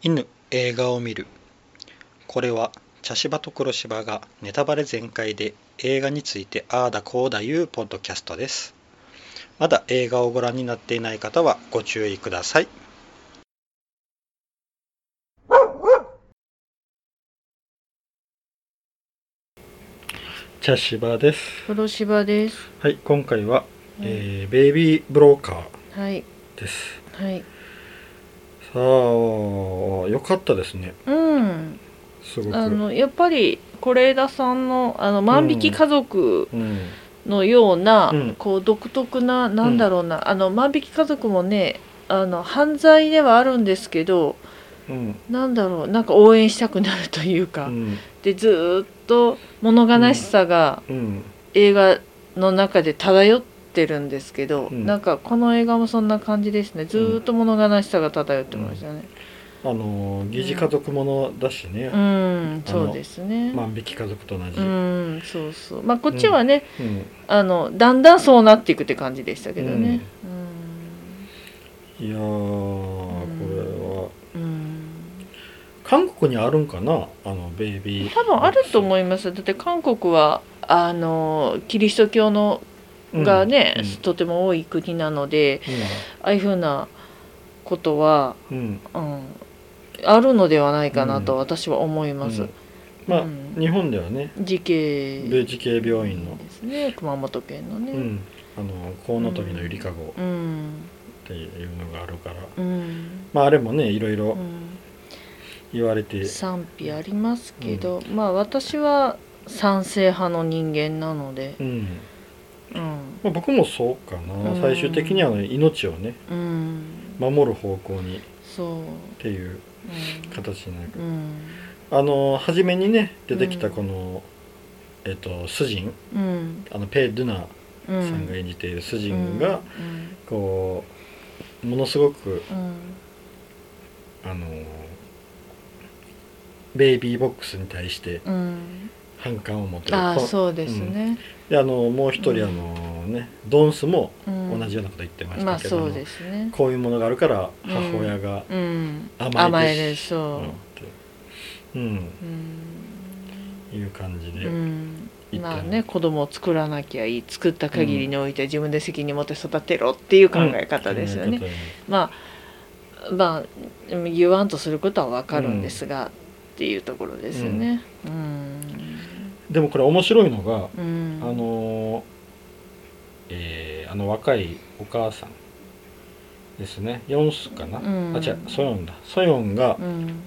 犬映画を見るこれは茶芝と黒芝がネタバレ全開で映画についてああだこうだいうポッドキャストですまだ映画をご覧になっていない方はご注意ください茶芝です黒芝です。はい今回は、えーベイビーブローカーはい。ですはい。さあよかったですね。うん。すごく。あの、やっぱり、是枝さんの、あの、万引き家族うん。のような、うん。こう、独特な、なんだろうな、あの、万引き家族もね、あの、犯罪ではあるんですけど、うん。なんだろう、なんか応援したくなるというか、うん。で、ずーっと物悲しさがうん。映画の中で漂ってるんですけど、うんなんかこの映画もそんな感じですね。ずーっと物悲しさが漂ってましたね。あの疑似家族ものだしね、うん、そうですね。万引き家族と同じ、ううんん、そうそう。まあこっちはね、うんあのだんだんそうなっていくって感じでしたけどね。いやーこれはうん。うん。韓国にあるんかな？あのベイビー多分あると思います。だって韓国はあのキリスト教のがね、うんとても多い国なので、ああいうふうなことは、うん。うんうん、あるのではないかなと私は思います。うん。まあ、うん。日本ではね慈恵。米慈恵病院の、ですね、熊本県のね。うん、あのコウノトリのゆりかごっうん。ていうのがあるから、うん。まああれもねいろいろうん。言われて、賛否ありますけど、まあ私は賛成派の人間なので、うんうん、まあ、僕もそうかな、うん。最終的にはあの命をねうん、守る方向にっていううん、形になる。うん、あの初めにね出てきたこの、えっとスジン。うん、あのペイ・ドゥナうん、さんが演じているスジうん。ンが、こうものすごくうん、あのベイビーボックスに対してうん、反感を持ってる。あそうですね、であのもう一人あのねドンスもうん、同じようなこと言ってましまあたけど、そうですね、こういうものがあるから母親がうん、甘えて甘えるそう、うんって。うん。うん、いう感じで、まあね子供を作らなきゃいい作った限りにおいて自分で責任持って育てろっていう考え方ですよね、まあまあ言わんとすることはわかるんですが、っていうところですよね。うん。方でもこれ面白いのが、うん。あのーえーあの若いお母さんですねヨンスかな、うんあ違うソヨンだソヨンが、うん。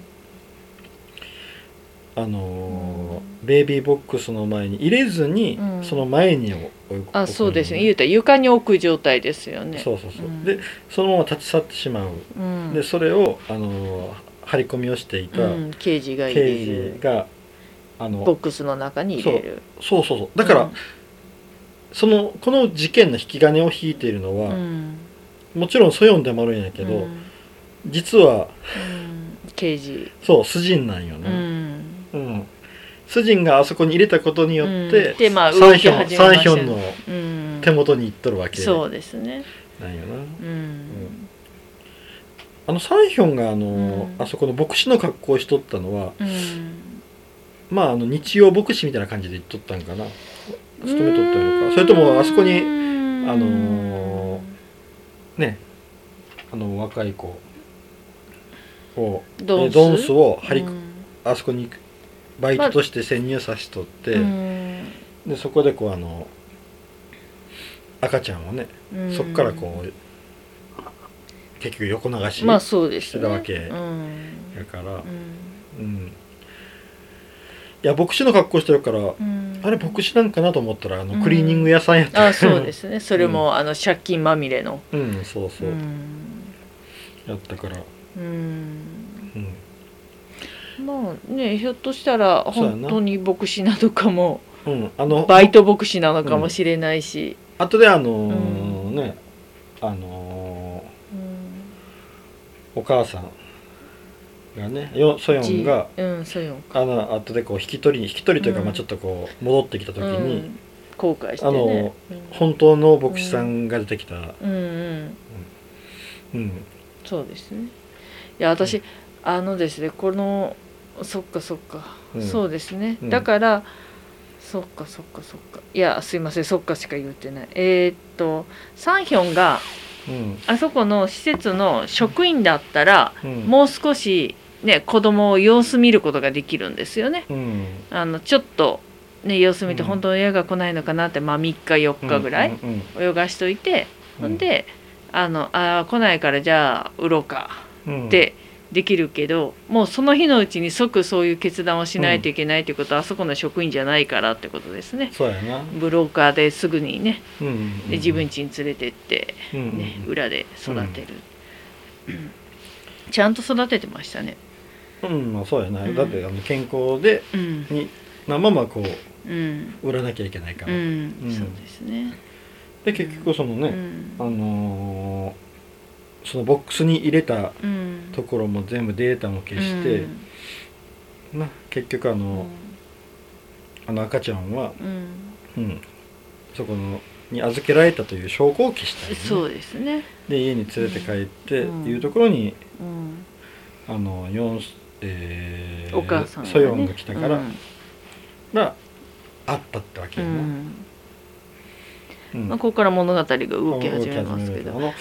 あのーうんベイビーボックスの前に入れずに、うんその前に置くあ、そうですね。言うたら床に置く状態ですよね。そうそうそう、うんでそのまま立ち去ってしまう、うん。でそれを、あのー張り込みをしていたうん、刑事が刑る事が、あのボックスの中に入れる。そうそうそうだから、そのこの事件の引き金を引いているのうん、は、うんもちろんソヨンでもあるんやけど、うん実はうん刑事。そうスジンなんようね、ん。うんスジンがあそこに入れたことによって、うんでまあサンヒョンサンヒョンのうん。手元に行っとるわけそうですね。なんよな、うん。あのサンヒョンがあの、うんあそこの牧師の格好をしとったのはうん。まああの日曜牧師みたいな感じでとったんかな。勤めとったのか。それともあそこにああのねあの若い子をドンス？えドンスを張り、うん。あそこにバイトとして潜入させとって、うん。でそこでこうあの赤ちゃんをね、うん。そこからこう結局横流ししてたわけうん。やから、うん。うんいや牧師の格好してるから、うん。あれ牧師なんかなと思ったらあのうん。クリーニング屋さんやった、あそうですね。それも、あの借金まみれの。うんそうそう、ん。やったから、うん。うん。まあねひょっとしたら本当に牧師なのかも。うん、あのバイト牧師なのかもしれないし、後であのーうん。ねあのうん。ーお母さんがね。よソヨンがじうんそうよあの後でこう引き取り引き取りというか、うん。まあ、ちょっとこう戻ってきた時に、うん。後悔してあねの本当の牧師さんが出てきた、うん。うん。うん。そうですね。いや私、あのですねこのそっかそっか、うん。そうですね、うん。だからそっかそっかそっか。いやすいませんそっかしか言ってない。えーっとサンヒョンがうん。あそこの施設の職員だったら、うん。もう少しね子供を様子見ることができるんですよね。うん。あのちょっとね様子見てうん。本当に親が来ないのかなって、まあ3日4日ぐらいうん泳がしといて、うん。ほんであのあー来ないからじゃあ売ろうかうん。ってできるけど、もうその日のうちに即そういう決断をしないといけないということは、あそこの職員じゃないからってことですね。ブローカーですぐにねうんで自分家に連れてって、うんね裏で育てる、ちゃんと育ててましたねうんまあそうやな。うん。だってあの健康でうん。になままこうん。う売らなきゃいけないから。うん、うん。そうですね。で結局そのうねん。あのーそのボックスに入れたうん。ところも全部データも消してな結局あうん。のあの赤ちゃんはうん。うん。そこのに預けられたという証拠を消したよね。そうですね。で家に連れて帰ってうん。いうところにうん。あの四えーお母さんソヨンが来たから、うん。があったってわけうやな、ん。うん。まあ、ここから物語が動き始めますけど。この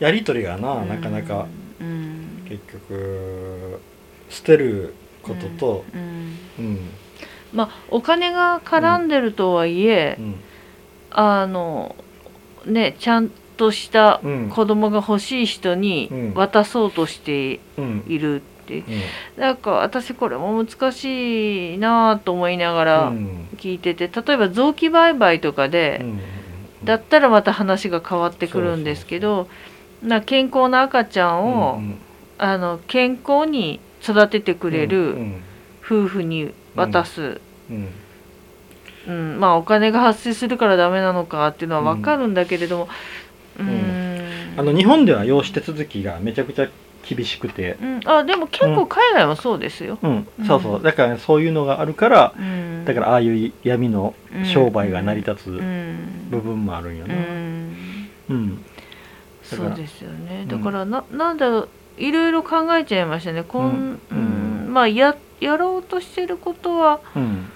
やり取りがななかなかうん。結局捨てることとまあお金が絡んでるとはいえ、うん。あのねちゃんとしたうん。子供が欲しい人にうん。渡そうとしてうん。いるうん。なんか私これも難しいなと思いながうらん。聞いてて例えば臓器売買とかで、うんだったらまた話が変わってくるんですけどな健康な赤ちゃんを、うんあの健康に育ててくれうるん。夫婦に渡す、うん。うん。まあお金が発生するからダメなのかっていうのは分かるんだけれども。うーん。あの日本では養子手続きがめちゃくちゃ厳しくて。うん、あでも結構海外はそうですよ、うん。うんそう。そうだからそういうのがあるからうん、だからああいう闇の商売が成り立つうん。部分もあるんような、ん。うん。そうですよね。うんだからななんだろういろいろ考えちゃいましたね。こん、うん。うん。まあややろうとしてることはうん。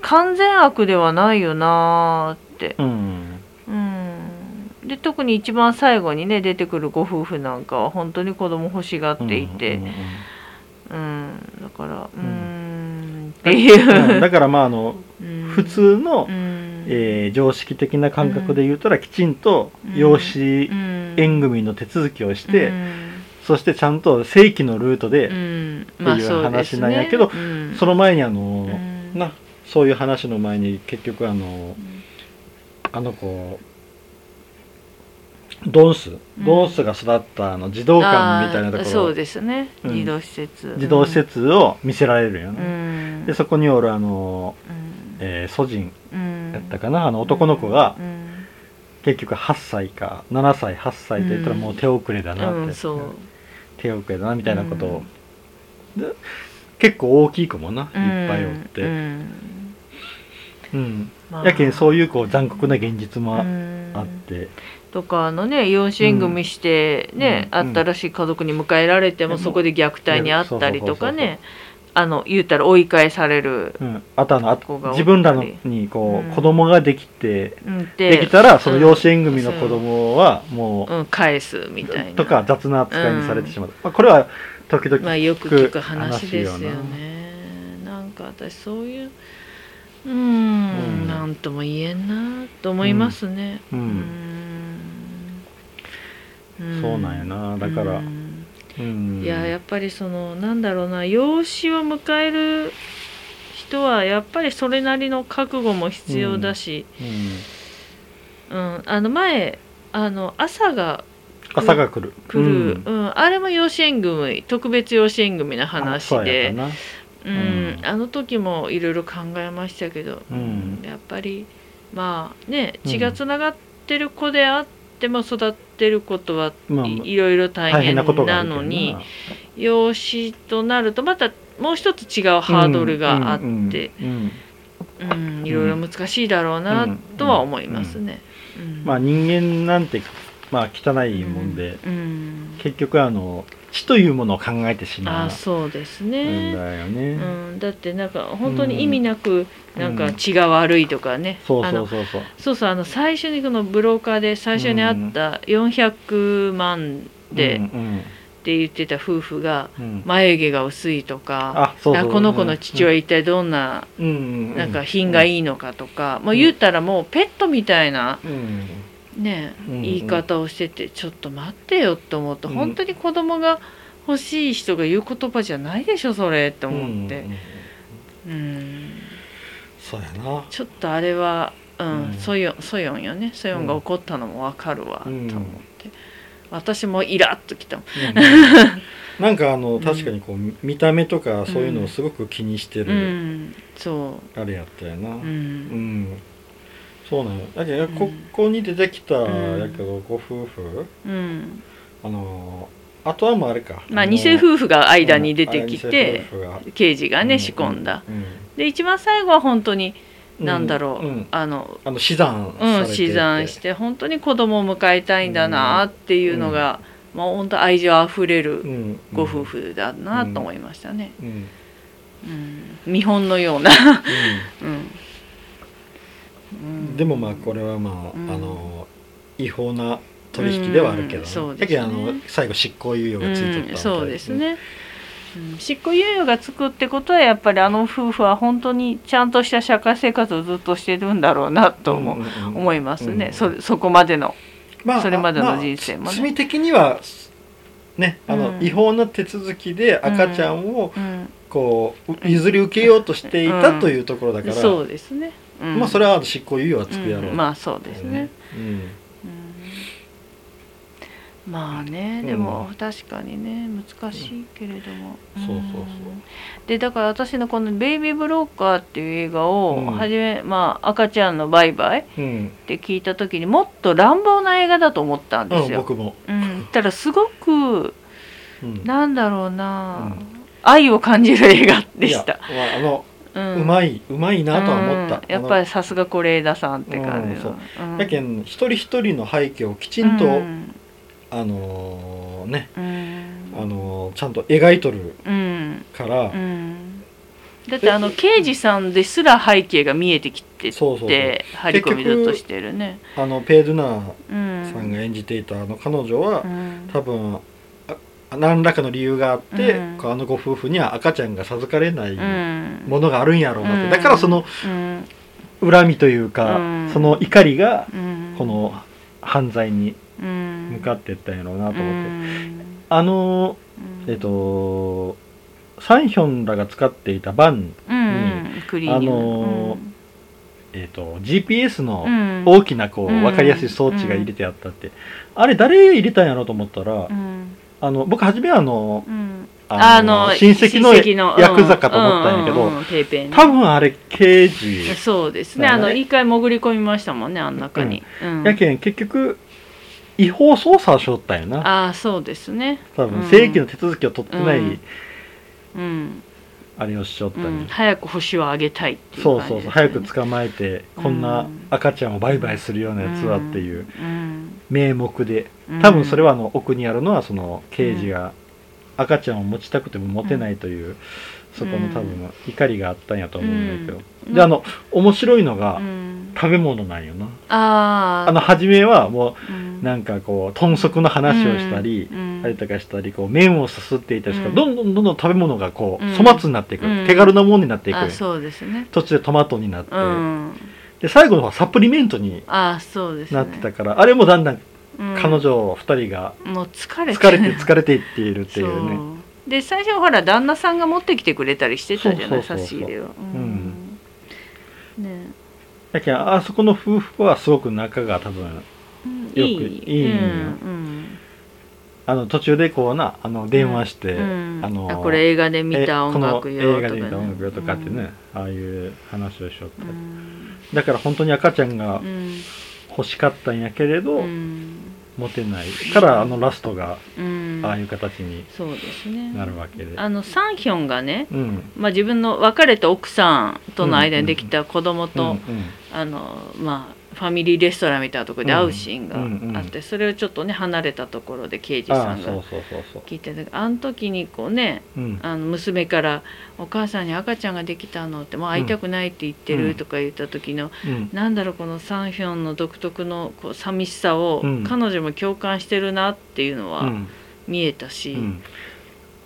完全悪ではないよなーって、うんうん、で特に一番最後にね出てくるご夫婦なんかは本当に子供欲しがっていて、うんうんうんだからうーんん。って だからまああのうん。普通の、うん。えー常識的な感覚で言うたらきちんとうん。養子うん。縁組の手続きをして、うん。そしてちゃんと正規のルートで、うん。っていう話なんやけどうん。その前にあの、うん。なそういう話の前に結局あのあの子ドンス、ドンスが育ったあの児童館みたいなところ。そうですね。うん。児童施設。児童施設を見せられるようね、ん。でそこにおるあの、うん。えー、祖人うん。やったかな？あの男の子がうん。結局8歳か7歳8歳と言ったらもう手遅れだなって、手遅れだなみたいなことを、で結構大きい子もないっぱいおって、ううん。やけんそういうこう残酷な現実もあ,、うん。ってとかあのね養子縁組してね、うん新しい家族に迎えられてもうんそこで虐待にあったりとかねあの言うたら追い返される、うん、あとあの自分らのにこう、うん。子供ができてうん、できたらその養子縁組の子供はもうん、返すみう、たいな。とか雑な扱いにされてしまう、まあ、これは時々まあよく聞く話ですよね。なんか私そういううーん。うん。なんとも言えんなと思いますね。うんそうなんやな。だから。うん。うん。いややっぱりそのなんだろうな。養子を迎える人はやっぱりそれなりの覚悟も必要だし、うん。あの前あの朝が朝が来る。来る、うん。うん。あれも養子縁組特別養子縁組の話で。うん。うん。あの時もいろいろ考えましたけど、うん。やっぱりまあねうん血がつながってる子であっても育ってることはまあいいろいろ大変なのに養子となるとまたもう一つ違うハードルがあって、うんいろいろ難しいだろうなとは思いますね。うんまあ人間なんてまあ汚いもんで、うん。結局あの死というものを考えてしまうあそうですんね、だよね、うん、だってなんか本当に意味なくうん。なんか血が悪いとかね、そうあのそうそう。そうそうそうあの最初にこのブローカーで最初にあった400万でっうん。て言ってた夫婦がうん。うん眉毛が薄いとかあそうそう。あこの子の父親一体どんなうん。うんなんか品がいいのかとか、もう言ったらもうペットみたいなうんねうん言い方をしててちょっと待ってよって思うとうん。本当に子供が欲しい人が言う言葉じゃないでしょそれって思って。うんうんうんそうやな。ちょっとあれはううん。んソヨンソヨンよね。ソヨンが怒ったのもわかるわとうん。思って。私もイラッときたうん なんかあのん。確かにこう見た目とかそういうのをすごく気にしてうるあれやったよな。うんそうなんよ。だけどん。ここに出てきたうん。やけどご夫婦うん。あのあとはもうあれか。まあの偽夫婦が間に出てきうんて刑事がうんね仕込んだ。うんで一番最後は本当にうんなんだろううん。あのあの死産うん、死産して本当に子供を迎えたいんだなっていうのが、まあ本当愛情あふれるうん。ご夫婦だなと思いましたね、うん。うん。うん、見本のような、うん。うんでもまあこれはまあ、うん。あの違法な取引ではあるけど、ね。だけどあの最後執行猶予がついとったそうですね、うん、執行猶予がつくってことはやっぱりあの夫婦は本当にちゃんとした社会生活をずっとしてるんだろうなと思,、ううんうんうん。思いますね、うんそそこまでのまあそれまでのまあ人生もね。罪的にはねあの、うん。違法な手続きで赤ちゃんをうん。こう譲り受けようとしていたうんというところだから、そうですね、うん、まあそれは執行猶予はつくやろう、うん。まあそうですね、うん。うん。まあねでも確かにね難しいけれども、そうそうそう。でだから私のこの「ベイビー・ブローカー」っていう映画をうん。初め、まあ赤ちゃんのバイバイっうん。て聞いた時にもっと乱暴な映画だと思ったんですよ。うん僕も、うん、ただすごくうん。なんだろうな、うん。愛を感じる映画でした。あの、ううまいうまいなとは思った、うん。やっぱりさすが是枝さんって感じの。うんやけん一人一人の背景をきちんと、うん。あのーね、うん。あのーちゃんと描いとるうん。から、うん。だってあの刑事さんですら背景が見えてきてそうそうそう。て張り込みだとしてるね。あのペードゥナうーん。さんが演じていたあの彼女は、うん。多分あ何らかの理由があって、うん。あのご夫婦には赤ちゃんが授かれないうん。ものがあるんやろうなって、うん。だからそのうん。恨みというか、うん。その怒りがうん。この犯罪にうん。向かっていったんやろうなと思って、うん。あのうん。えっとサンヒョンらが使っていたバン、うんうん。クリーニング。あのーえっと GPS のうん。大きなこううん。分かりやすい装置が入れてあったって、あれ誰入れたんやろうと思ったら、うんあの僕初めはあのうん。あの親戚のヤクザかと思ったんやけど、うんうんうん多分あれ刑事、そうですね。あの一回潜り込みましたもんねあん中に、うん。やけん結局違法捜査をしよったんやな。ああそうですね。多分うん。正規の手続きを取ってない、うんうん、あれをしちゃったうん。早く星を上げたいっていうそうそうそう。早く捕まえてこんなうん。赤ちゃんを売買するようなやつはっていううん。名目で。うん。多分それはあの奥にあるのはその刑事が赤ちゃんを持ちたくても持てないという、そこの多分怒りがあったんやと思うんだけど、うん。であの面白いのがうん食べ物なんよな、あー。あの初めはもうなんかこう豚足の話をしたり、うんあれとかしたりこう麺をすすっていたりとか、うん。どんどんどんどん食べ物がこううん粗末になっていく、うん。手軽なものになっていく、あそうですね。途中でトマトになって、うん。で最後の方はサプリメントにあそうですね。なってたから、あれもだんだんうん。彼女2人がもう疲れ疲れて疲れていっているっていうね。で最初ほら旦那さんが持ってきてくれたりしてたじゃない差し入れを。うん。ねだけどあそこの夫婦はすごく仲が多分うんよくいい。んよ。うんあの途中でこうなあの電話して、うんあのあこれ映画で見えた音楽よこの映画で見とかねた音楽よとかってね、ああいう話をしよった。だから本当に赤ちゃんがうん。欲しかったんやけれど、うん。持てないからあのラストがうんああいう形にそうですね。なるわけで、あのサンヒョンがね、うん。まあ、自分の別れた奥さんとの間にできた子供と、あのまあファミリーレストランみたいなところで会うシーンがあって、それをちょっとね離れたところで刑事さんが聞いててあの時にこうねうん。あの娘から「お母さんに赤ちゃんができたの」って「もう会いたくないって言ってる」うん。とか言った時の、うん。なんだろうこのサンヒョンの独特のこう寂しさをうん。彼女も共感してるなっていうのはうん見えたし、うん。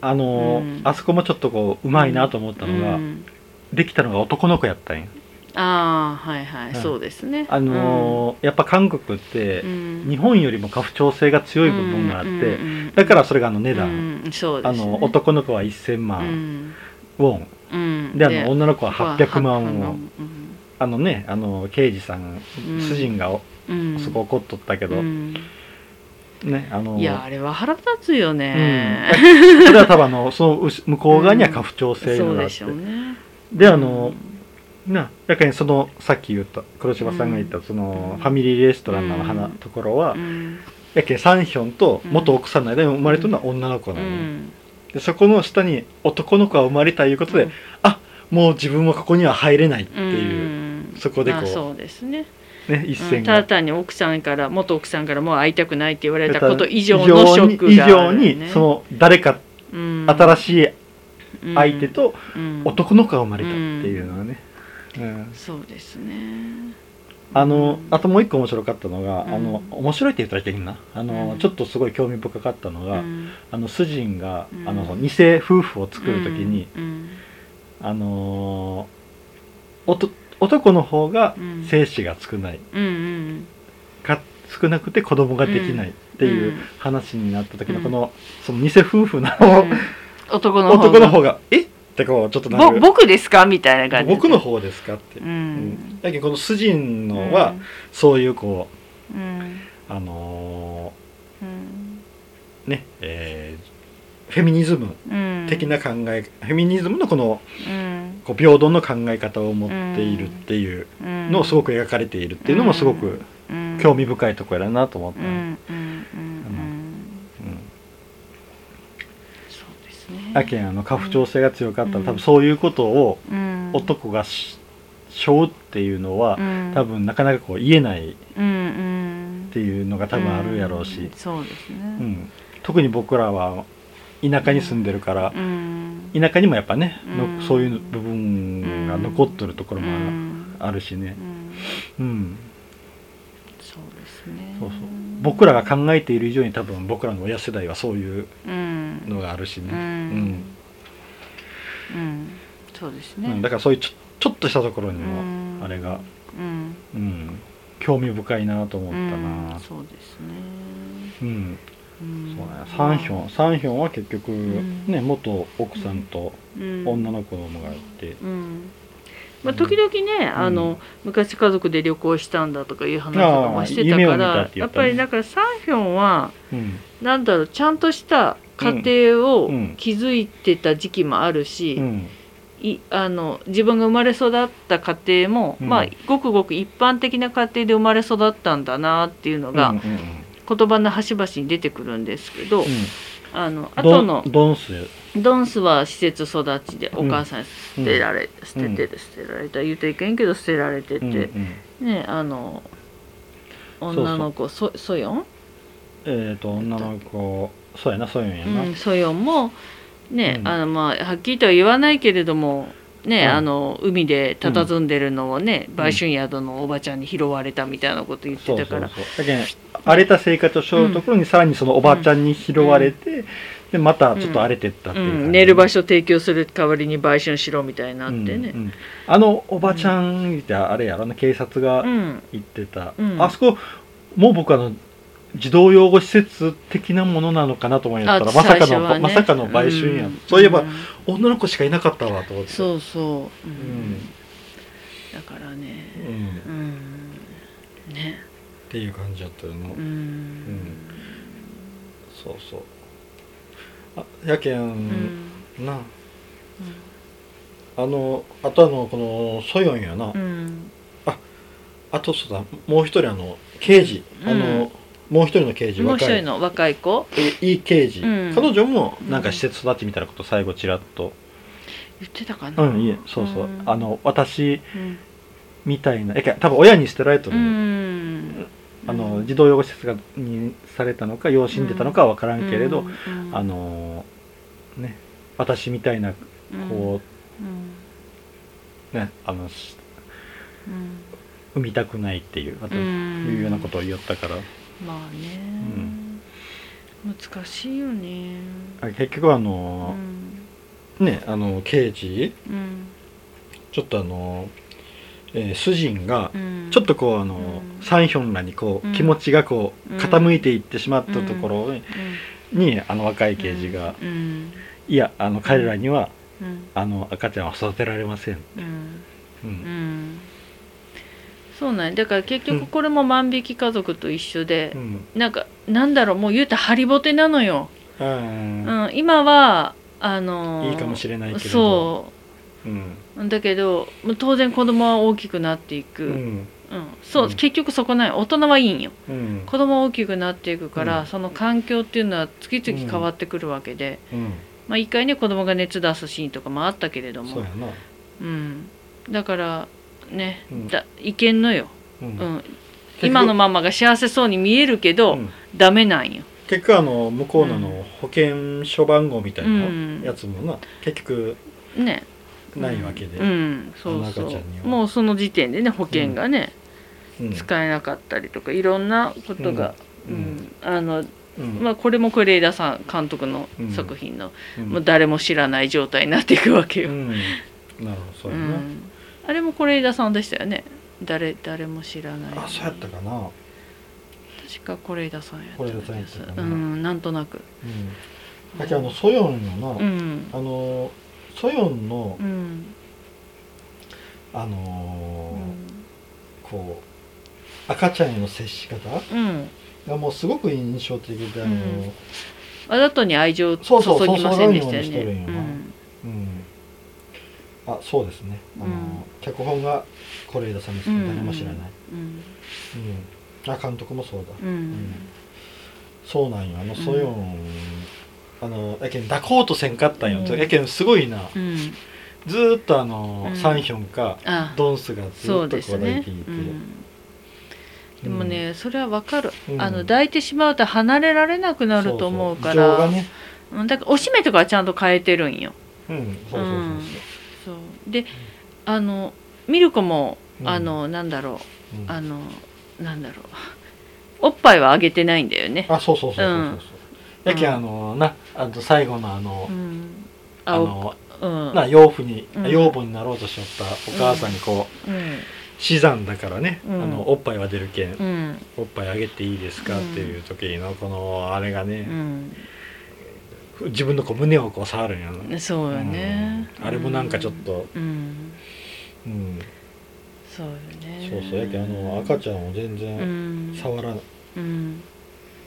あのあそこもちょっとこううまいなと思ったのが、うん。できたのが男の子やったんや。ああはいはい、うん。そうですね。あのーやっぱ韓国って、うん。日本よりも家父長制が強い部分があって、うんうんうんだからそれがあの値段、うんそうですね。あの男の子は1000う万ん。ウォン、うん。であの女の子は800万ウォン、うん。あのねあの刑事さん、うん。主人がおうん。すごい怒っとったけど、うんねあのいやあれは腹立つよね、うん。それは多分あのその向こう側には家父長制そうでがあって、しょうね。であの、なやけんそのさっき言った黒柴さんが言ったその、うん。ファミリーレストランの花、うんところは、うん。やけんサンヒョンと元奥さんの間に生まれたのは女の子うなのでそこの下に男の子が生まれたいうことで、うん。あもう自分はここには入れないってういう、ん。そこでこうあそうですねね一うん線が、ただ単に奥さんから元奥さんからもう会いたくないって言われたこと以上以のショック以があ上る、ね、にその誰かうん新しい相手とうん男の子が生まれたっていうのはね、うんそうですねあのうんあともう一個面白かったのが、うんあの面白いって言ったらいけんなあの、うんちょっとすごい興味深かったのが、うんあの主人が、うんあの偽夫婦を作る時に、うんあのーおと男の方がうん。精子が少ない、うんうんか少なくて子供ができないっていううん。話になった時のうん。この、その偽夫婦の、うん。男の方が。男の方が「え？っ?」てこうちょっとなぼる僕ですか？みたいな感じ僕の方ですか?」って、ううん。んだけどこの主人のはそういうこうんうん。うあのうん。ーねえーフェミニズムうん。的な考え、フェミニズムのこのうんこう平等の考え方を持っているっていううん。のをすごく描かれているっていうのもすごくうん。興味深いところやなと思った、うん。やけんあの家父長制が強かったら、うん。多分そういうことをうん。男がし背負うっていうのは、うん。多分なかなかこう言えないっていうのが多分あるやろうし、うですうん。ね特に僕らは田舎に住んでるから、うん田舎にもやっぱね、のうん。そういう部分が残っとるところもある,、しね。う、ん。うん、そうですね。そうそう。僕らが考えている以上に多分僕らの親世代はそういううん。のがあるしね、ううん。んうん。そうですね。うん。だからそういうちょちょっとしたところにもうん。あれが、うん。うん、興味深いなと思うったな、ん。そうですね。うんうんそうね、サンヒョンサンヒョンは結局、ん。ね元奥さんとうん。女の子供がいて、うん。まあ、時々ね、あの昔家族で旅行したんだとかいう話とかもしてたから、やっぱりだからサンヒョンはうん。なんだろうちゃんとした家庭をうん。築いてた時期もあるし、うん。いあの自分が生まれ育った家庭も、うん。まあごくごく一般的な家庭で生まれ育ったんだなっていうのが、言葉の端々に出てくるんですけど、あのうんド後のンドンスドンスは施設育ちでお母さん捨てられ、捨てて捨てられた言うといけんけど捨てられてて、ねあの女の子ソソヨン、えっ、と女の子そうやなそういうんやな、うん、ソヨンもね、うん。あのまあはっきりとは言わないけれどもね、うん。あの海で佇んでるのをね、ん。売春宿のおばちゃんに拾われたみたいなこと言ってたから。荒れた生活をしようところにさらにそのおばちゃんに拾われて、でまたちょっと荒れてったっていううん、寝る場所提供する代わりに売春しろみたいになってね、うんうんあのおばちゃんってあれやろな警察がうん。言ってた、うん。あそこもう僕あの児童養護施設的なものなのかなと思いなったらあまさかの、まさかの売春や、ん。そういえば、ん女の子しかいなかったわと思って。そうそう、うん。うん。だからね。うん。うん。ね。っていう感じだったよな、うん。そうそう。あやけん、うん。なあのあとあのこのソヨンやな、うん。あとそうだ。もう一人あの刑事、あのもう一人の刑事もう一人の若い子。えいい刑事、うん。彼女もなんか施設育ちみたいなこと最後ちらっと。言ってたかな。うん、いえそうそう、うん。あの私うんみたいなえけ多分親に捨てられたうの。よ、ん。あの児童養護施設がにされたのか養子に出たのかは分からんけれど、うん。あのね私みたいなこうねあの産みたくないっていうあとうん。いうようなことを言ったから、まあね、難しいよね。あ結局あうの、ん。ねあの刑事。うん。ちょっとあの、えー主人がうん。ちょっとこうあの、うん。サンヒョンらにこう、うん。気持ちがこううん。傾いていってしまったところに,、うん。あの若い刑事が、うん。いやあの彼らには、うん。あの赤ちゃんは育てられません、うん。うん。うんそうなんや。だから結うん。局これも万引き家族と一緒でう、ん。なんかなんだろうもう言うたらハリボテなのよ、うん。うん、今はあのーいいかもしれないけれど。そう。うん。だけど当然子供は大きくなっていく、ううん。んそう、うん。結局そこない大人はいいんよ。うん。子供は大きくなっていくから、うん。その環境っていうのは月々変わってくるわけで、うん。まあ一回ね子供が熱出すシーンとかもあったけれども。そうやな。うん、だからね、うん。だいけんのよ、ううん。今のままが幸せそうに見えるけど、うん。ダメなんよ。結局あの向こうのあの保険証番号みたいうんなやつもな結局ね。ないわけで、うん、そうそう。もうその時点でね保険がね、うん。使えなかったりとかいろんなことが、ううん。んあのうん。まあ、これも是枝さん監督の作品の、うん。もう誰も知らない状態になっていくわけよ、うん。なるほどそうやな、うんあれも是枝さんでしたよね。誰誰も知らない。あそうやったかな、うん、確か是枝さんやった是枝さんやったかな。うんなんとなく。だけどあのソヨンのな、うん。あのソヨンのう、ん。あうのーん。こう赤ちゃんへの接し方うん。がもうすごく印象的であの、うん。わざとに愛情を注ぎませんでしたよそうそうそういうねのにしとるんよなうんあそうですね。あの、うん。脚本が是枝さんですけど、うん誰も知らない、うんうん、あ監督もそうだ、うん。うん。そうなんよ。あのソヨン、あのやけん抱こうとせんかったんよ、うん。やけんすごいな。うん。ずーっとあの、うん。サンヒョンかあドンスがずそうっとこう抱いてでもね、それはわかる、うん。あの抱いてしまうと離れられなくなると思うから。ね。うん。だからおしめとかはちゃんと変えてるんよ。うん。そうそうそう。うんそう。であのミルコも、うん。あのなんだろう。あのなんだろう。おっぱいはあげてないんだよね。あそうそうそうそうそう。うん。やけんあのなあと最後のあの、うん。あのうん。な養父に、うん。養母になろうとしよったお母さんにこう、うん。死産だからね、うん。あのおっぱいは出るけん、うん。おっぱいあげていいですか、うんっていう時のこのあれがうね、ん自分のこう胸をこう触るんやな、そうよね、うん。あれもなんかちょっと。うん。うん、そうよね。そうそう。やけんあの赤ちゃんを全う然ん。触らうん。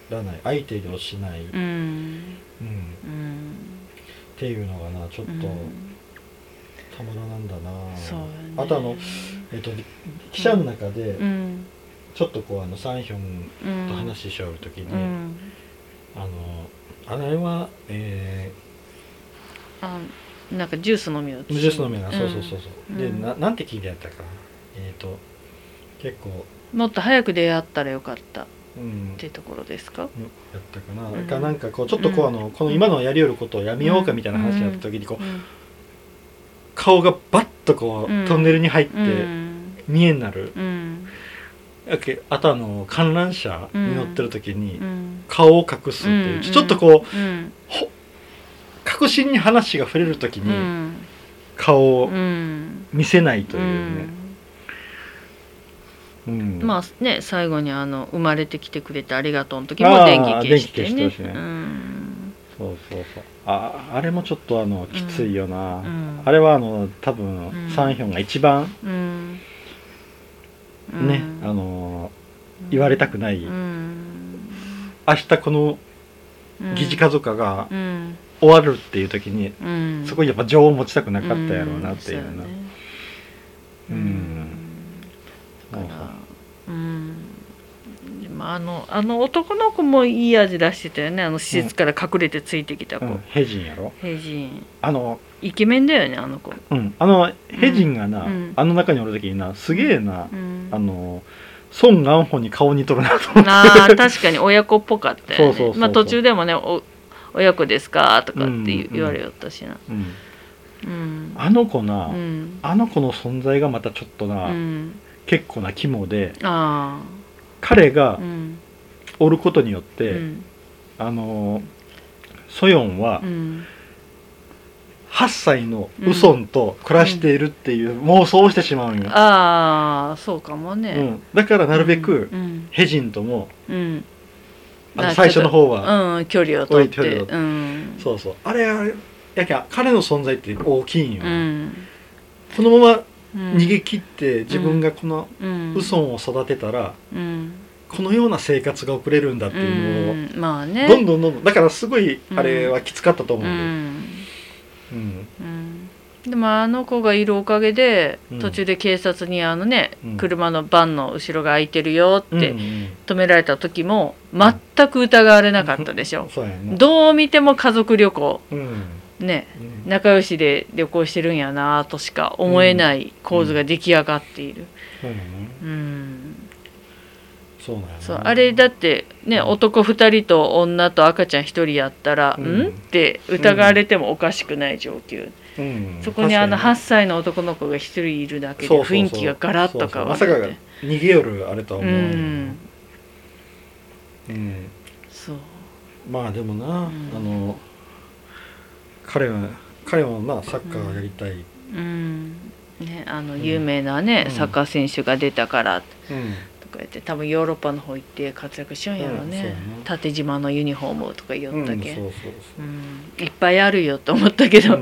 ない。相手をしない、うん。うん。っうんていうのがなちょっとうんたまらなんだな、ね。あとあのえっと記者の中でうん。ちょっとこうあのサンヒョンうんと話ししよる時に、うん。あのあれは、えあなんかジュース飲みよー、ジュース飲みが、そうそうそうそう。でうん。ななんて聞いてやったかな。えっ、と結構。もっと早く出会ったらよかった。っうん。てところですか？やったかな、うん。かなんかこうちょっとこう、あのこの今のやりよることをやめようかみたいな話になった時にこう、うん。顔がバッとこう、うん。トンネルに入ってうん。見えになる、うんあとあの観覧車に乗ってる時に、うん。顔を隠すっていう、うん。ちょっとこううん。確信に話が触れる時うにん。顔をうん。見せないとういうね、ん。うん。まあね最後にあの生まれてきてくれてありがとうの時も電気消してね。してね。うん。そうそうそう。ああれもちょっとあのきついよな、うん。あれはあの多分、うん。サンヒョンが一番うん。ね、あの言われたくない、うん。明日このうん。疑似家族がうん。終わるっていう時に、うん。そこにやっぱ情を持ちたくなかったやろうなっていうな、うんあのあの男の子もいい味出してたよね。あの施設から隠れてついてきた子、うん、ヘジンやろ。ヘジンあのイケメンだよねあの子、うん。あのヘジンがな、うん。あの中におる時になすげえな、うん、あの孫元穂に顔似とるなと思って。あー確かに親子っぽかったよね。そうそうそうそう。まあ途中でもねお親子ですかとかって言,、うん言われよったしな。うん。うん。あの子な、うん。あの子の存在がまたちょっとうな、ん。結構な肝であ彼があうん。おることによって、うん。あのソヨンはうん8歳のウソンと暮らしているっていう妄想をしてしまうんよ、ああそうかもね、うん、だからなるべくうん。ヘジンともうん。あの最初の方は、うん距離を取って。うん。そうそう。あれあれやけん彼の存在って大きいんよ、うん。このままうん。逃げ切って自分がこのうん。ウソンを育てたらうん。このような生活が送れるんだっていうのを、うん。まあね。どんどんどんどん。だからすごいうんあれはきつかったと思ううよ、んうん。うんでもあの子がいるおかげでうん。途中で警察にあのね、うん。車のバンの後ろが空いてるよって止められた時も全く疑われなかったでしょ、そうどう見ても家族旅行。うん。ね。うん。仲良しで旅行してるんやなとしか思えない構図が出来上がっている、うんそうなんそうあれだってねうん。男2人と女と赤ちゃん1人やったら「うん。ん?」って疑われてもおかしくない状況、うん。そこにあの確か8歳の男の子が1人いるだけで雰囲気がガラッと変わって。まさか逃げよるあれとはう思う、ん。うん。そう。まあでもな、ん。あの彼は彼はなサッカーやりたい、うん。ねあのうん。有名なね、うん。サッカー選手が出たから。うん。とか言って多分ヨーロッパの方行って活躍しようんやろね。うん縦縞のユニフォームとか言うんったけ、そうそう。うん。いっぱいあるよと思ったけど、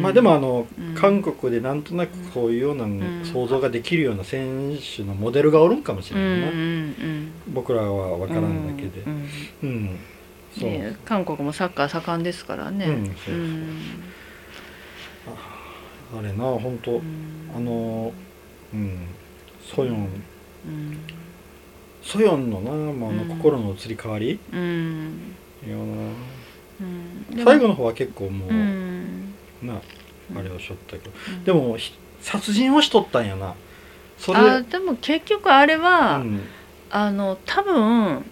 まあでもあの、うん。韓国でなんとなくこういうようなうん。想像ができるような選手のモデルがおるんかもしれうんな。いな、うん僕らは分からんだけで。うん韓国もサッカー盛んですからね。うんそうそうあれな本当、うん。あのうん。ソヨンうんソヨンのな、まあ、あのうん心の移り変わり、うん。いやな最後の方は結構もう、うん。なあれをしょったけど、うん。でもひ殺人をしとったんやな。それあでも結局あれは、うん。あの多分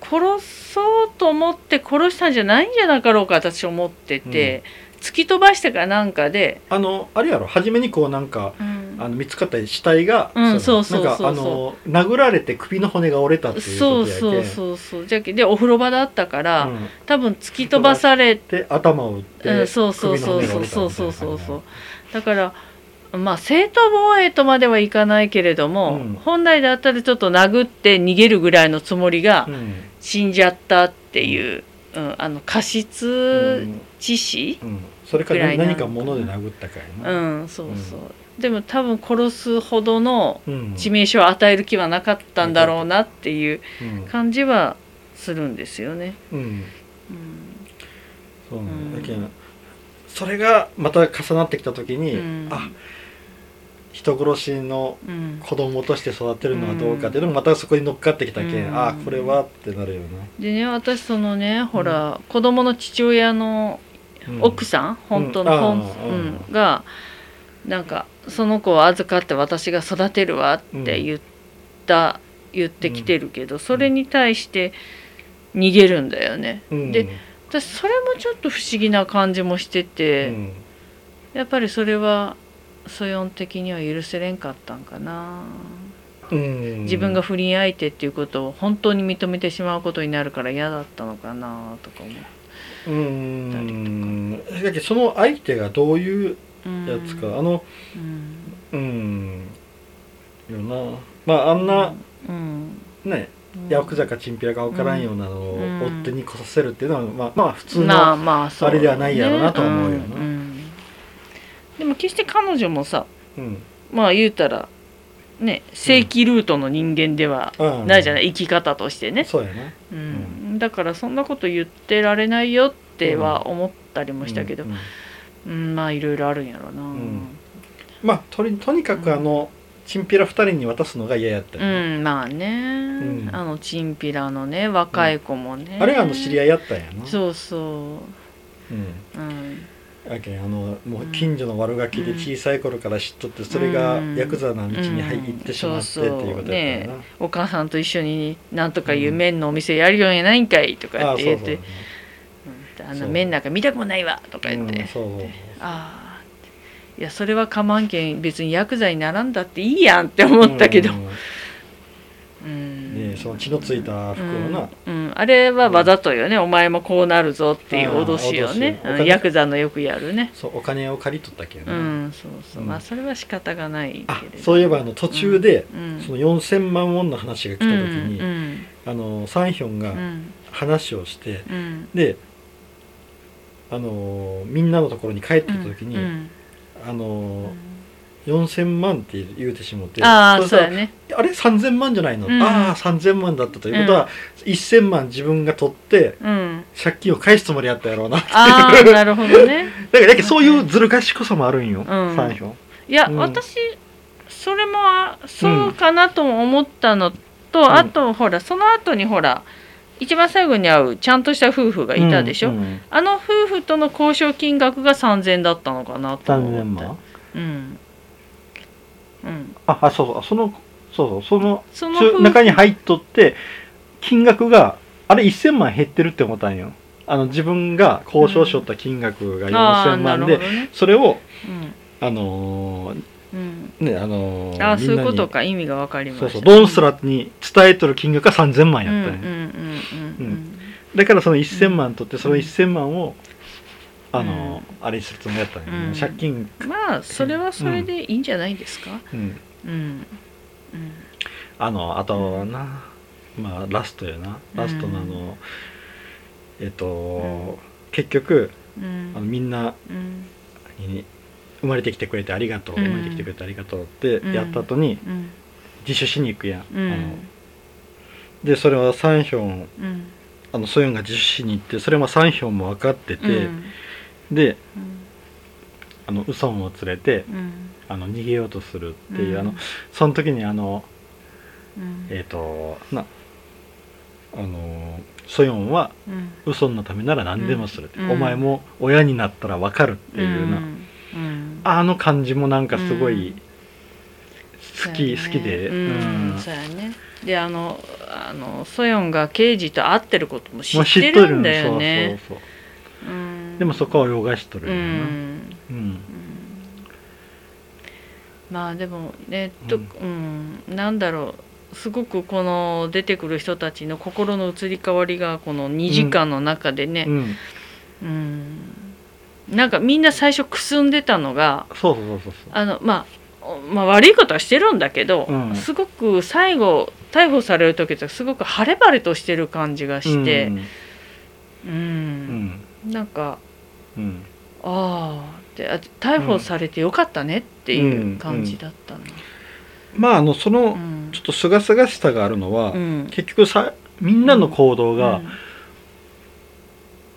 殺そうと思って殺したんじゃないんじゃなかろうか私思ってて、突き飛ばしたかなんかで、あのあれやろ初めにこうなんかうんあの見つかった死体が、うんそあの殴られて首の骨が折れたっていうそうことやけそうそうそうじゃけでお風呂場だったから、うん。多分突き飛ばされで頭を打って、うん、そうそうそう首の骨がそう折れたそうそうそうそう。だからまあ正当防衛とまではいかないけれども、うん。本来だったらちょっと殴って逃げるぐらいのつもりがうん。死んじゃったっていう、うん、あの過う失ん致死、うん。それかぐら何か物で殴ったかやうな、んそうそう、でも多分殺すほどのうん致命傷を与える気はなかったんだろうなっていううん。感じはするんですよね。うん。うん。そうなんだ,、うん。けんそれがまた重なってきた時に、うん。あ人殺しのうん。子供として育てるのはどうかっていうのもまたそこに乗っかってきたけん、うん。あこれはってなるよでね私そのねほら、子供の父親のな、うん奥さん、本当の本、うん。がなんかその子を預かって私が育てるわって言った、言ってきてるけどそれに対して逃げるんだよね。うん。で私それもちょっと不思議な感じもしてて、うん。やっぱりそれはソヨン的には許せれんかったんかな。うん。自分が不倫相手っていうことを本当に認めてしまうことになるから嫌だったのかなとか思う。うん。だけどその相手がどういううんやつか、あのうん。うん。よな。まああんな、うん。ねうん。ヤクザかチンピラか分からんようなのをうん追ってに来させるっていうのは、まあまあ普通の、まあれではないやろなとは思うよな。うんうんでも決して彼女もさうん。まあ言うたらね正規ルートの人間ではうん。ないじゃない、生き方としてね、そうやな。うん。だからそんなこと言ってられないよっては思ったりもしたけど、うん。うんまあいろいろあるんやろな、ん。まあとりとにかくあの、チンピラ2人に渡すのが嫌やった。ようね、んまあね、ん。あのチンピラのね若い子もね、あれはあの知り合いやったんやな。そうそう。うん。うんやけ。んあのもう近所の悪ガキで小さい頃から知っとってそれがヤクザな道に入ってしまってっていうことやお母さんと一緒になんとかいう麺のお店やるようやないんかいとかって言って。うん。あの麺なんか見たくもないわとか言って、ああ。いやそれはかまんけん。別にヤクザにならんだっていいやんって思ったけど、うんうんねその血のついた服をな、うんうん。あれはわざとよね、お前もこうなるぞっていう脅しよね。ヤクザのよくやるね。そうお金を借り取ったけどうな、んそうそう、うん。まあそれは仕方がないけれそういえばあの途中で、うん。その4000万ウォンの話が来た時に、うんあのサンヒョンがうん。話をして、うん。であのみんなのところに帰ってきた時に、うん。あの4000万って言うてしもってああそうやね。あれ？3000万じゃないの、うん。ああ3000万だったということは、1000万自分が取ってうん。借金を返すつもりやったやろうなだかああなるほどね。らだけどそういうずる賢さもあるんよ、ん。サンヒョンいや、うん。私それもあそうかなとも思ったのと、ん。あとほらその後にほら一番最後に会うちゃんとした夫婦がいたでしょ、うんうんあの夫婦との交渉金額が3000だったのかなと思って。3000万？うんうん。ああそうそうそのそうそうそのその中に入っとって金額があれ1000万減ってるって思ったんよ。あの自分が交渉しよった金額が4000ああなる万で、ほどね。それをうん。あのうん。ーねあのーああそういうことか意味が分かりました。そうそうドンスラに伝えとる金額が3000万やうんったんよ、うんうんうん。だからその1000万取ってその1000万を、あのうーあれにするつもりやったんよ、うん。借金。うんまあそれはそれでいいんじゃないですか？うん。うん。うん。あのあとはな、まあラストやな。ラストのあの、えっと、結局うん。あのみんなうん。に生まれてきてくれてありがとう、うん。生まれてきてくれてありがとうってうん。やった後にうん。自首しに行くやん、うん。あのでそれはサンヒョンうん。あのソヨンが自首しに行ってそれもサンヒョンも分かってて、うんでうん。あのウソンを連れてうん。あの逃げようとするっていう、うん。あのその時にあのうん。えっ、となあのソヨンはうん。ウソンのためなら何でもするって、うん。お前も親になったら分かるっていうな、あの感じもなんかすごい好き、好きで、うんそうやね。であのあのソヨンが刑事と会ってることも知ってるんだよね。そうそうそうう。んでもそこは泳がしとるうよな、ん。うん。まあでもねと、ううん。なんだろうすごくこの出てくる人たちの心の移り変わりがこの2時間の中でね、うん。うん。なんかみんな最初くすんでたのがそうそうそうそう。あの、まあ、おまあ悪いことはしてるんだけど、うん。すごく最後逮捕される時ってすごく晴れ晴れとしてる感じがして、うん。うん。うん。なんかうん。ああであ逮捕されてよかったねっていう感じだったな。まああのそのうん。ちょっとすがすがしさがあるのは、うん。結局さみんなの行動が、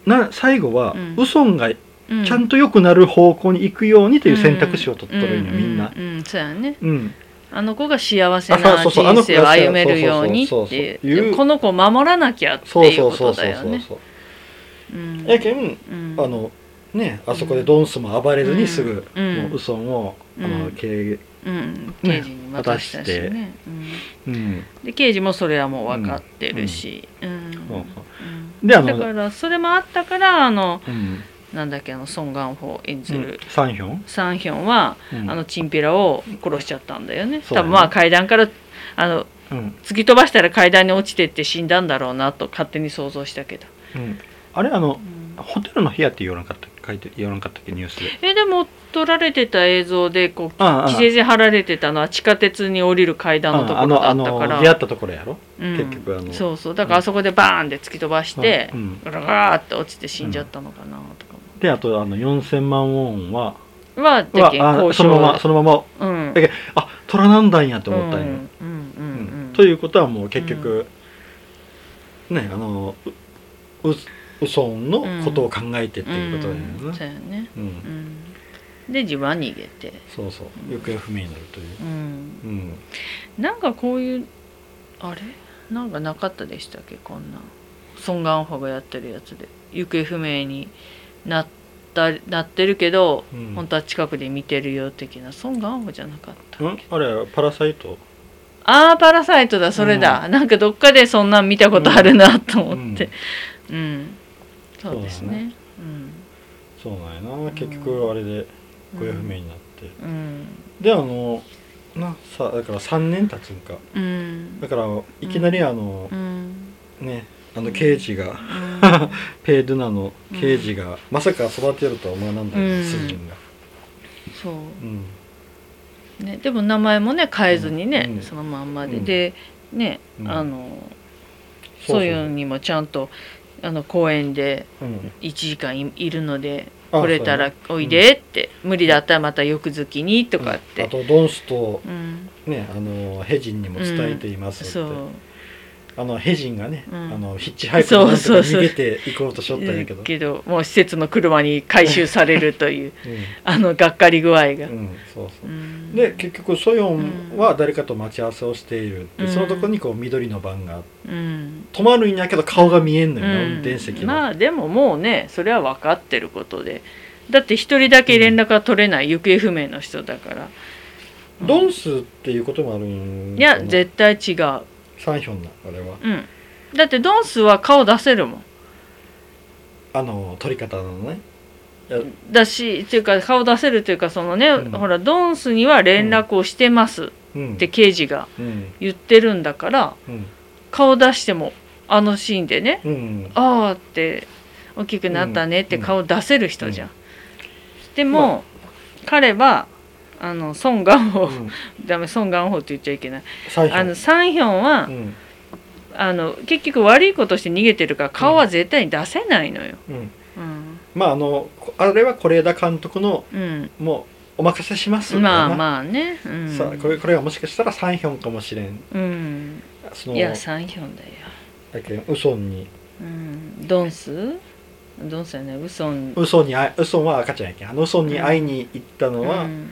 うん。な最後は、うん。ウソンがうん。ちゃんと良くなる方向に行くようにという選択肢を取っとるんよ、うみんな。う。うん。そうやね。うん、あの子が幸せあな人生を歩めるようにっていう。この子を守らなきゃっていうこそうそうそうとだよね。やけん、うん。あのねあそこでドンスも暴れずにすぐ、うん。もうウソンを、あのうん。刑うん、刑事に渡したしね。うん。うん、で刑事もそれはもう分かってるし、うん。だからそれもあったからあのうん。なんだっけあのソン・ガンホ演ずうん。る、サンヒョン、サンヒョンは、うん。あのチンピラを殺しちゃったんだよね。多分まあ階段からあのうん。突き飛ばしたら階段に落ちてって死んだんだろうなと勝手に想像したけど、うん、あれあのうん。ホテルの部屋って言わなかった書いて言わなかったっけニュースで。えでも撮られてた映像でこうああ規制線張られてたのは地下鉄に降りる階段のところだあったから。のあの出会ったところやろ、うん。結局あの。そうそう。だからあそこでバーンって突き飛ばしてう、ん。ガラガラって落ちて死んじゃったのかなとかであとあの4000万ウォンはもはそのまま渉そのまま。うん。だけどあ虎なんだんやって思ったんよ、うんうんうんうんうん。ということはもう結局、ねあのうソンのことを考えてっていうことだようん。な、そうやね。うん。うん。で自分は逃げて。そうそう。行方不明になるという。うん。うん。なんかこういうあれ？なんかなかったでしたっけ？こんな。ソン・ガンホがやってるやつで。行方不明になったなってるけど、うん。本当は近くで見てるよ的な。ソン・ガンホじゃなかったっあれパラサイト？ああパラサイトだそれだ、なんかどっかでそんなん見たことあるなと思って。うん、そうですね。そうなんやな。結局あれで行方不明になって、うん。であのなさだから3年経つんか。うん。だからいきなりあのう、ん。ねあ の刑事が、うん。ペイドゥナの刑事が、まさか育てるとは思わなんだけど、うん主人がそう。うん。ね、でも名前もね変えずにね、うん。そのまんまで、うん。でね、うん。あのそういうにもちゃんとあの公園でうん。1時間いいるのであ来れたらおいでって、無理だったらまた翌月にとかって。あ、とドンスとうん。ねあのヘジンにも伝えていますって、そうあのヘジンがね、うん。あのヒッチハイクでなんとかそうそう。そう逃げて行こうとしとったんやけど。けどもう施設の車に回収されるという うあのがっかり具合が、ん、うん、そうそう。う、ん。で結局ソヨンは誰かと待ち合わせをしている、でうん。そのとこにこう緑のバンがうん。止まるんやけど顔が見えんのよな、うん。運転席の、まあでももうねそれは分かってることで。だって一人だけ連絡が取れない行方不明の人だから、ドンスっていうこともあるんいや絶対違うサンヒョンなあれは。うん。だってドンスは顔出せるもん。あの撮り方のね。だしっていうか顔出せるというかそのね、うん。ほらドンスには連絡をしてますうん。って刑事がうん。言ってるんだからうん。顔出してもあのシーンでねうん。ああって大きくなったねって顔出せる人じゃん、でも、彼はあのソン・ガンホ、うん。ダメソン・ガンホって言っちゃいけない。あのサンヒョンは、うん。あの結局悪いことして逃げてるから顔は絶対に出せないのよ。うん。うん。まああのこあれは是枝監督のうん、もうお任せしますまああ、まあね、うん、さあこれこれはもしかしたらサンヒョンかもしれん。うん、そのいやサンヒョンだよ。だけウソンに。うん、ドンスドンスやね。ウソンウソンにあウソンは赤ちゃんやけん。あのウソンに会いに行ったのは、うん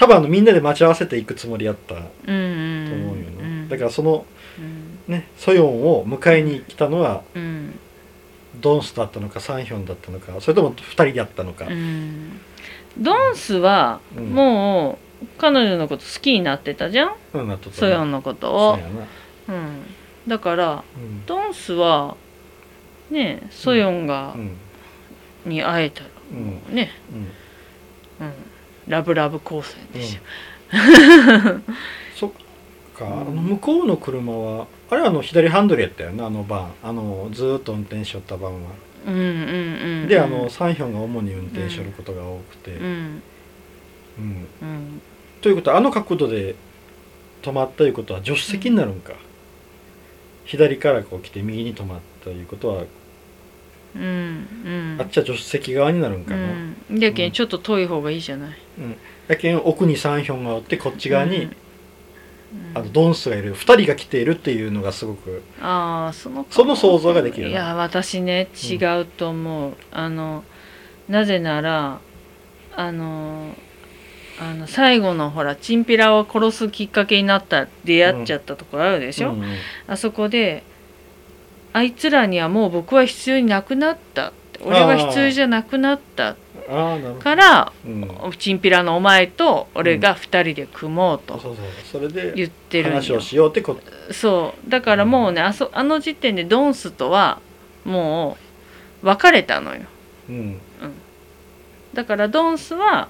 多分あのみんなで待ち合わせていくつもりやったと思うよな、うんだからそのうん。ねソヨンを迎えに来たのはうん。ドンスだったのかサンヒョンだったのかそれとも2人だったのか、うん。ドンスはうん。もう彼女のこと好きになってたじゃん？うんなっとったソヨンのことを。そうん、だからうん。ドンスはねソヨンがうん。に会えたらうん。もうね、うん。うん、ラブラブ交際でしょ、そっか、あの向こうの車はあれはあの左ハンドルやったよなあのバン。あのずーっと運転しよったバンは、うん、うんうんうん。であのサンヒョンが主に運転しよることが多くて、うん。うん。うん。ということはあの角度で止まったということは助手席になるんか、左からこう来て右に止まったということは、うんうん。あっちは助手席側になるんかな、うん。だけんちょっと遠い方がいいじゃない。やけん奥にサンヒョンがおってこっち側に、うん。あのドンスがいる2人が来ているっていうのがすごくああそのその想像ができるいや私ね違うと思う、あのなぜならあのあの最後のほらチンピラを殺すきっかけになった出会っちゃったところあるでしょ、うんうん。あそこであいつらにはもう僕は必要になくなったって。俺は必要じゃなくなったからうん、チンピラのお前と俺が二人で組もうと言ってるんよ。話をしようってこそう。だからもうねあそあの時点でドンスとはもう別れたのよ。うん。だからドンスは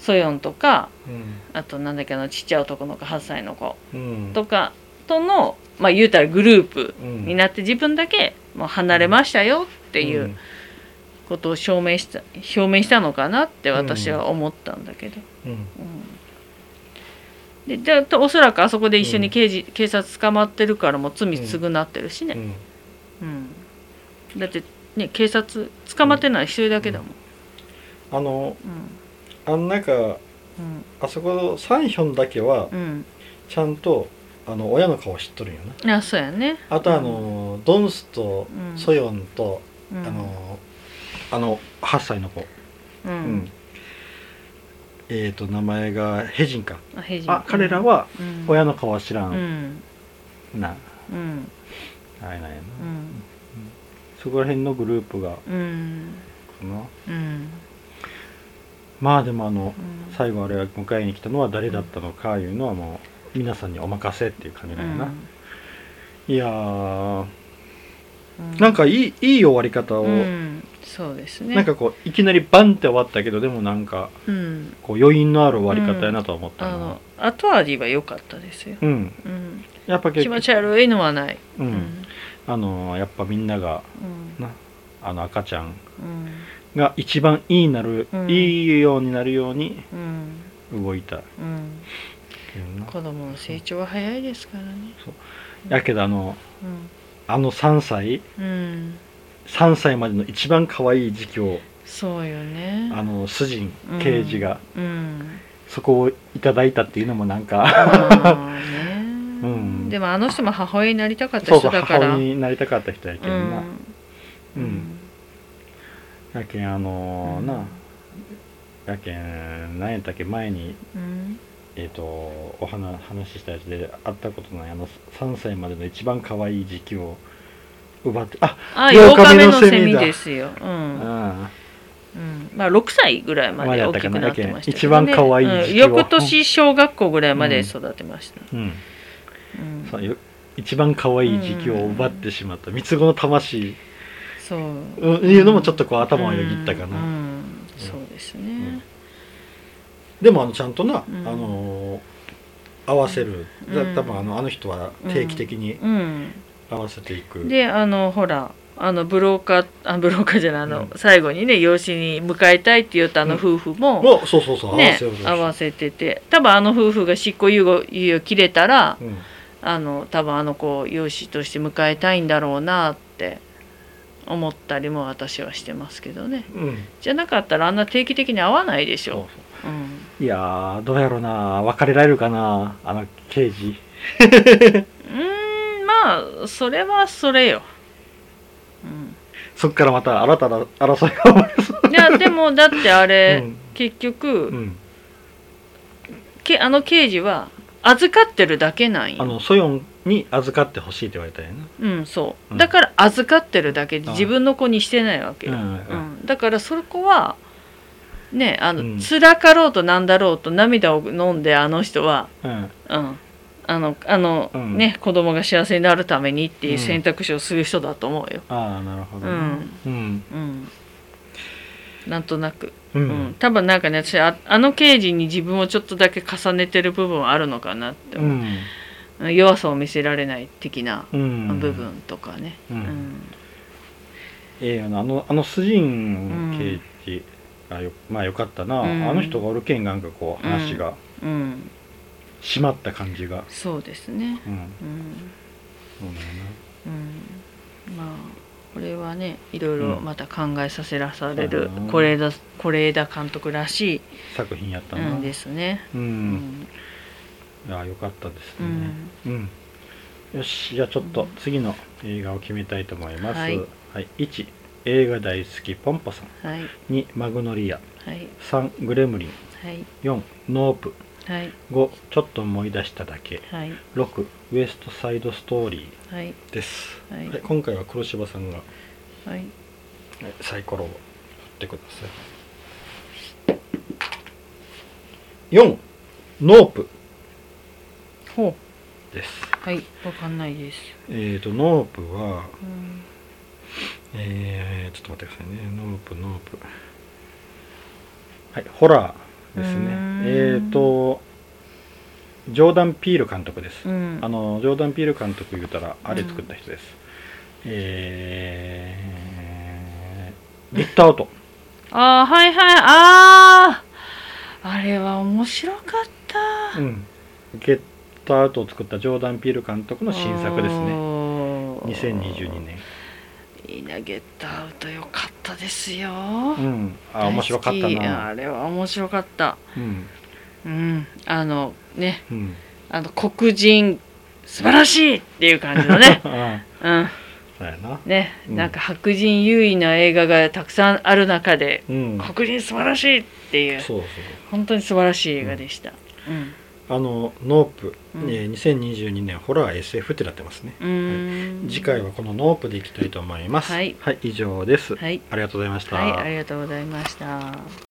ソヨンとかうん。あとなんだっけあのちっちゃい男の子8歳の子うん。とかとのまあ言うたらグループうん。になって自分だけもう離れましたよっていううん。ことを証明した表明したのかなって私は思ったんだけど、ででおそらくあそこで一緒に刑事、警察捕まってるからもう罪償ってるしね、うん。うん、だってね警察捕まってるのは一人だけだもん、あのうん。あん中うん。あそこサンヒョンだけはうん。ちゃんとあの親の顔知っとるんよなあそうやね。あとあの、ドンスとうん。ソヨンと、うん。あのあの8歳の子、ううん。んえー、と名前がヘジンかあヘジンあ彼らはうん。親の顔は知らうん。んな、うん。あれなんやそこら辺のグループがうん。かな。うん。まあでもあのうん。最後あれが迎えに来たのは誰だったのかいうのはもう皆さんにお任せっていう感じな。ん。やな、いやーうん。なんかいいいい終わり方を、うん。そうですね。なんかこういきなりバンって終わったけどでもなんかうん。こう余韻のある終わり方やなとは思ったな。あの後味は良かったですよ、うん。うん、やっぱ結気持ち悪いのはない、ううんん。あのやっぱみんながうん。なあの赤ちゃんうん。が一番いいなる、うん。いいようになるようにうん。動いた。うん子供の成長は早いですからね。やけどあのうあの3歳ん、うん、3歳までの一番可愛い時期をそうよね。あの主人うん刑事がうん。そこをいただいたっていうのもなんか うん。でもあの人も母親になりたかった人だから。母親になりたかった人やけうんどな。うん。やけんあのうん。な。やけん何やったっけ前にうんえっ、とお話話したやつで会ったことないあの3歳までの一番可愛い時期を奪ってああ8 8日目ののセミですよ、うん。あうん、まあ6歳ぐらいまで大きくなってましたね、一番可愛い時期をうん。翌年小学校ぐらいまで育てました、うん。うん。そうよ一番可愛い時期を奪ってしまった三つ子の魂。そう。うんいうのもちょっとこう頭をよぎったかな、うん。うん。そうですね、でもあのちゃんとな、うん。あのー合わせる、だうん。多分あのあの人は定期的にうん、合わせていく、であのほらあのブローカーあブローカーじゃないあの、うん。最後にね養子に迎えたいって言ったあの夫婦も、そうそうそう合わね合わせてて。多分あの夫婦が執行猶予切れたらうん。あの多分あの子を養子として迎えたいんだろうなって思ったりも私はしてますけどね。うん。じゃなかったらあんな定期的に会わないでしそうょ、うういやーどうやろうな。別れられるかなあの刑事。うーんまあそれはそれよ、うん。そっからまた新たな争いが生まれいやでもだってあれ、うん。結局、うん、けあの刑事は預かってるだけなんあよのソヨンに預かってほしいって言われたんやなうんそう、うん。だから預かってるだけであ自分の子にしてないわけよ、うん。だからそこはねあの、うん。辛かろうとなんだろうと涙を飲んであの人は、うん。うん、あのあの、うん。ね子供が幸せになるためにっていううん選択肢をする人だと思うよ、ああなるほどね。うん。うん。うん、なんとなく、ううん。ん多分なんかね私ああの刑事に自分をちょっとだけ重ねてる部分はあるのかなってう思う、ん。弱さを見せられない的なうん。部分とかね、うん。うん。ええよなあのあの主人刑事がよまあよかったな、うん。あの人がおるけんなんかこう話がうん、締まった感じが。そうですね、うん。うん。そうだようん、まあこれはねいろいろまた考是枝させられるうん是枝是枝監督らしい、な作品やったん、ですね。う、うん。んいやよかったですね。うん。うん、よしじゃあちょっと次の映画を決めたいと思います、はい。はい、1映画大好きポンポさんはい。2マグノリアはい。3グレムリンはい。4ノープはい。5ちょっと思い出しただけはい。6ウエストサイドストーリはい。ーです、はい。はい、今回は黒柴さんがはい。はいサイコロを振ってください。4ノープほです。うはい。わかんないです。えーとノープはうんえー、ちょっと待ってくださいね。ノープノープ。はいホラーですね。うーん。えーとジョーダン・ピール監督です、うん。あのジョーダン・ピール監督言うたらあれ作った人です、えー、ゲットアウト。あーはいはい。あーあれは面白かった。うん。ゲットアウトを作ったジョーダン・ピール監督の新作ですね。おー。2022年いいなゲットアウトよかったですよ。うん。あ面白かったな。あれは面白かった。うん。うん。あのね。うん。あの黒人素晴らしいっていう感じのね。あ うん。そうやな。ね、うん。なんか白人優位な映画がたくさんある中でうん。黒人素晴らしいっていう。本当に素晴らしい映画でした。うんあのノープ、うんえー2022年ホラー SF ってなってますね、うーん。次回はこのノープでいきたいと思います。はい以上です、はい、ありがとうございました、はい、ありがとうございました。